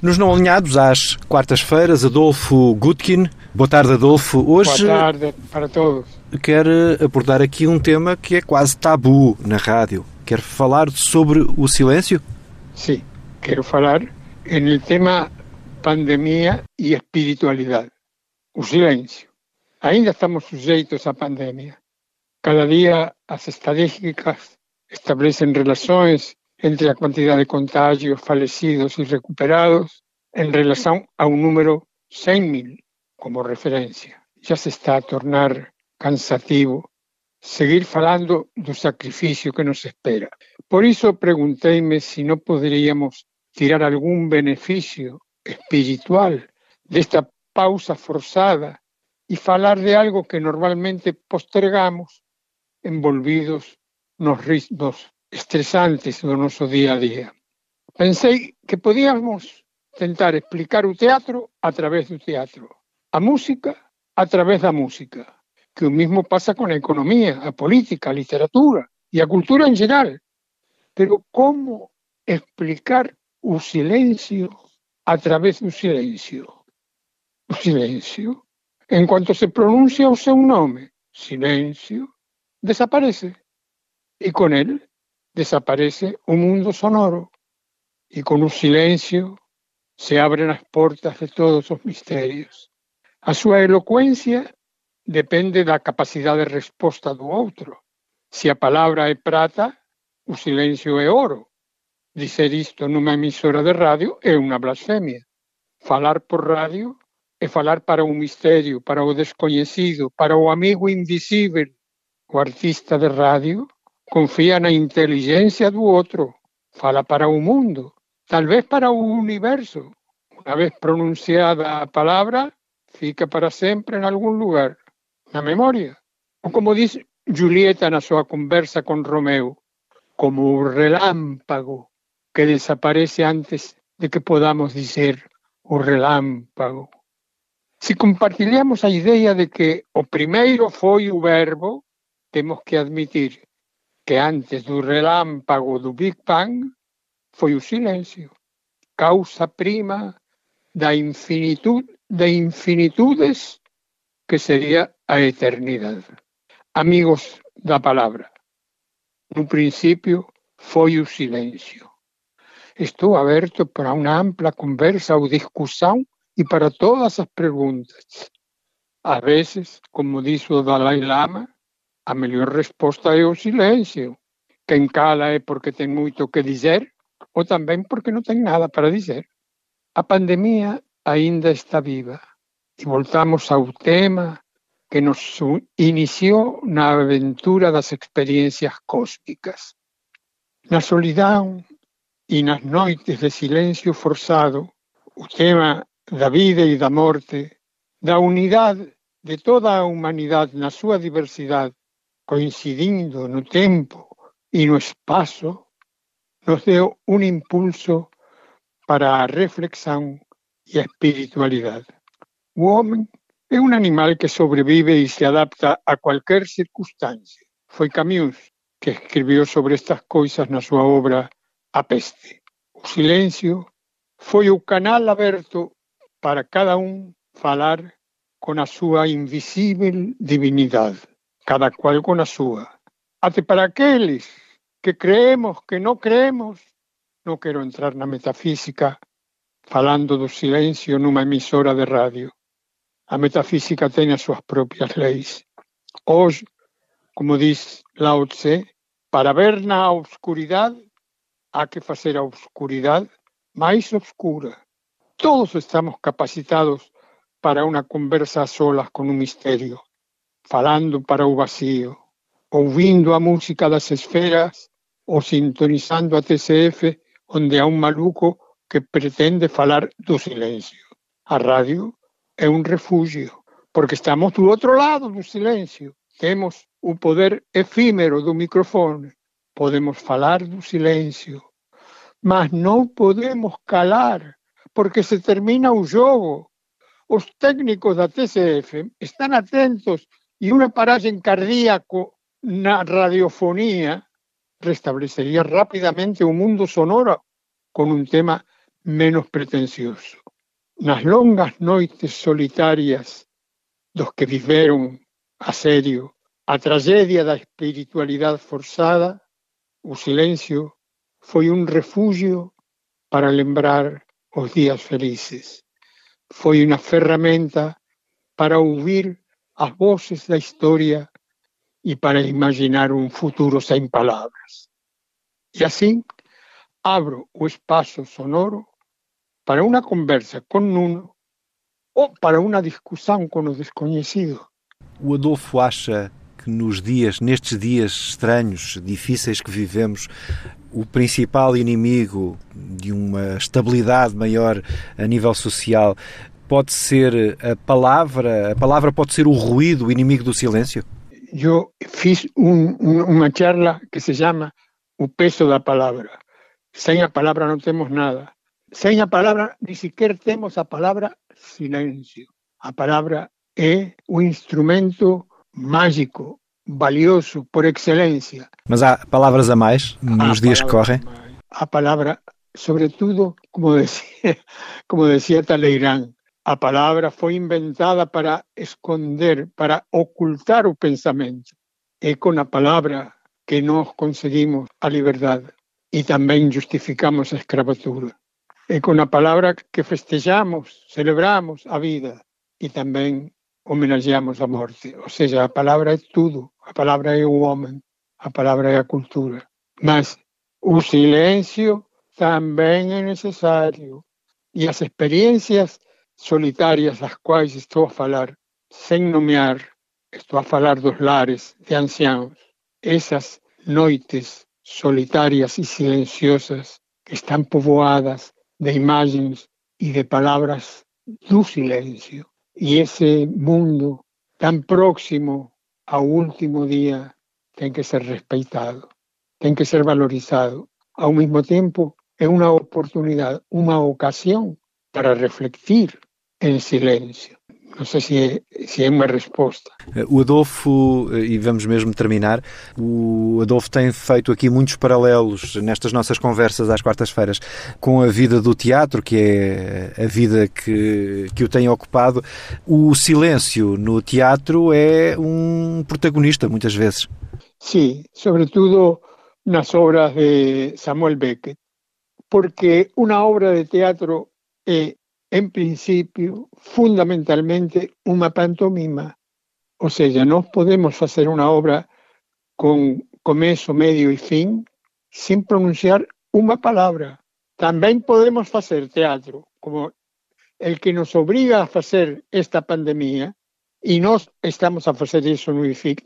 Nos Não Alinhados, às quartas-feiras, Adolfo Gutkin. Boa tarde, Adolfo. Hoje Boa tarde para todos. Quer abordar aqui um tema que é quase tabu na rádio. Quer falar sobre o silêncio? Sim, quero falar no tema pandemia e espiritualidade. O silêncio. Ainda estamos sujeitos à pandemia. Cada dia as estadísticas establecem relações entre a quantidade de contágios, falecidos e recuperados em relação ao número 100 mil como referência. Já se está a tornar cansativo seguir falando do sacrifício que nos espera. Por isso perguntei-me se não poderíamos tirar algum benefício espiritual desta pausa forçada e falar de algo que normalmente postergamos envolvidos nos ritmos estresantes do noso día a día. Pensei que podíamos tentar explicar o teatro a través do teatro, a música a través da música, que o mismo pasa con a economía, a política, a literatura e a cultura en geral. Pero como explicar o silencio a través do silencio? O silencio, en cuanto se pronuncia o seu nome, silencio, desaparece. E con él desaparece un mundo sonoro y con un silencio se abren as portas de todos os misterios. A súa elocuencia depende da capacidade de resposta do outro. Se a palabra é prata, o silencio é oro. Dizer isto nunha emisora de radio é unha blasfemia. Falar por radio é falar para un misterio, para o descoñecido, para o amigo invisível. O artista de radio confía na inteligencia do outro, fala para o mundo, tal vez para o universo. Unha vez pronunciada a palabra, fica para sempre en algún lugar, na memoria. Ou como diz Julieta na súa conversa con Romeo, como o relámpago que desaparece antes de que podamos dizer o relámpago. Se compartilhamos a idea de que o primeiro foi o verbo, temos que admitir que antes do relámpago do Big Bang foi o silencio, causa prima da infinitude de infinitudes que sería a eternidade. Amigos da palabra, no principio foi o silencio. Estou aberto para unha ampla conversa ou discussão e para todas as preguntas. A veces, como dixo o Dalai Lama, a mellor resposta é o silencio. Quen cala é porque ten moito que dizer ou tamén porque non ten nada para dizer. A pandemia aínda está viva e voltamos ao tema que nos iniciou na aventura das experiencias cósmicas. Na solidão e nas noites de silencio forzado, o tema da vida e da morte, da unidade de toda a humanidade na súa diversidade coincidindo no tempo e no espaço, nos deu un impulso para a reflexão e a espiritualidade. O homem é un animal que sobrevive e se adapta a cualquier circunstancia. Foi Camus que escribiu sobre estas coisas na súa obra A Peste. O silencio foi o canal aberto para cada un falar con a súa invisível divinidade cada cual con a súa. Até para aqueles que creemos, que non creemos, non quero entrar na metafísica falando do silencio nunha emisora de radio. A metafísica as súas propias leis. Hoxe, como diz Lao Tse, para ver na obscuridade, há que facer a obscuridade máis obscura. Todos estamos capacitados para unha conversa a solas con un misterio falando para o vacío, ouvindo a música das esferas ou sintonizando a TCF onde há un maluco que pretende falar do silencio. A radio é un refugio, porque estamos do outro lado do silencio. Temos o poder efímero do microfone. Podemos falar do silencio, mas non podemos calar, porque se termina o jogo. Os técnicos da TCF están atentos e unha paraxe cardíaco na radiofonía restablecería rapidamente o mundo sonoro con un tema menos pretencioso. Nas longas noites solitarias dos que viveron a serio a tragedia da espiritualidade forzada, o silencio foi un refugio para lembrar os días felices. Foi unha ferramenta para ouvir as voces da historia e para imaginar un futuro sen palabras. E así abro o espaço sonoro para unha conversa con Nuno ou para unha discussão con o desconhecido. O Adolfo acha que nos dias, nestes dias estranhos, difíceis que vivemos, o principal inimigo de uma estabilidade maior a nível social pode ser a palavra, a palavra pode ser o ruído, o inimigo do silêncio? Eu fiz um, uma charla que se chama O peso da palavra. Sem a palavra não temos nada. Sem a palavra, nem sequer temos a palavra silêncio. A palavra é o instrumento mágico, valioso por excelência. Mas há palavras a mais nos há dias que correm? A palavra, sobretudo, como decía, como decía Talleyrand, a palavra foi inventada para esconder, para ocultar o pensamento. É com a palavra que nós conseguimos a liberdade e também justificamos a escravatura. É com a palavra que festejamos, celebramos a vida e também homenageamos a morte. Ou seja, a palavra é tudo. A palavra é o homem, a palavra é a cultura. Mas o silêncio também é necessário. E as experiências solitárias das quais estou a falar, sem nomear, estou a falar dos lares de anciãos, essas noites solitárias e silenciosas que estão povoadas de imagens e de palavras do silêncio. E esse mundo tão próximo ao último dia tem que ser respeitado, tem que ser valorizado. Ao mesmo tempo, é uma oportunidade, uma ocasião para refletir em silêncio. Não sei se é, se é uma resposta. O Adolfo, e vamos mesmo terminar, o Adolfo tem feito aqui muitos paralelos nestas nossas conversas às quartas-feiras com a vida do teatro, que é a vida que, que o tem ocupado. O silêncio no teatro é um protagonista, muitas vezes. Sim, sobretudo nas obras de Samuel Beckett, porque uma obra de teatro é en principio, fundamentalmente, unha pantomima. Ou seja, nós podemos facer unha obra con comezo, medio e fin sin pronunciar unha palabra. Tamén podemos facer teatro, como el que nos obriga a facer esta pandemia, e nós estamos a facer iso no IFIC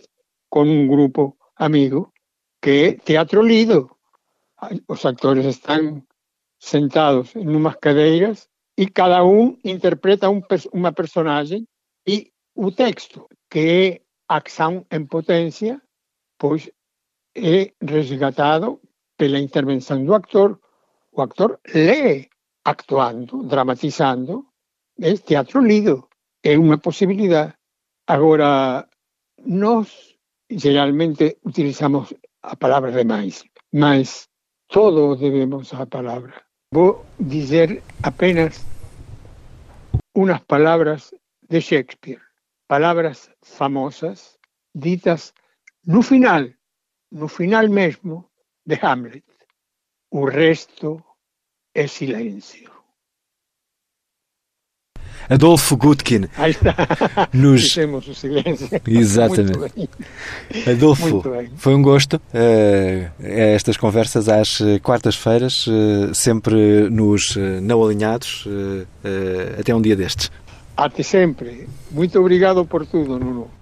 con un grupo amigo, que é teatro lido. Os actores están sentados en umas cadeiras e cada um interpreta um, uma personagem e o texto, que é ação em potência, pois é resgatado pela intervenção do actor. O actor lê actuando, dramatizando, é teatro lido, é uma possibilidade. Agora, nós geralmente utilizamos a palavra demais, mas todos devemos a palavra. Vou dizer apenas unas palabras de Shakespeare, palabras famosas ditas no final, no final mesmo de Hamlet. O resto é silêncio. Adolfo Gutkin. Aí está. Nos... Temos o silêncio. Exatamente. Adolfo, foi um gosto. Uh, estas conversas às eh, quartas-feiras, uh, sempre nos uh, não alinhados, até um dia destes. Até sempre. Muito obrigado por tudo, Nuno.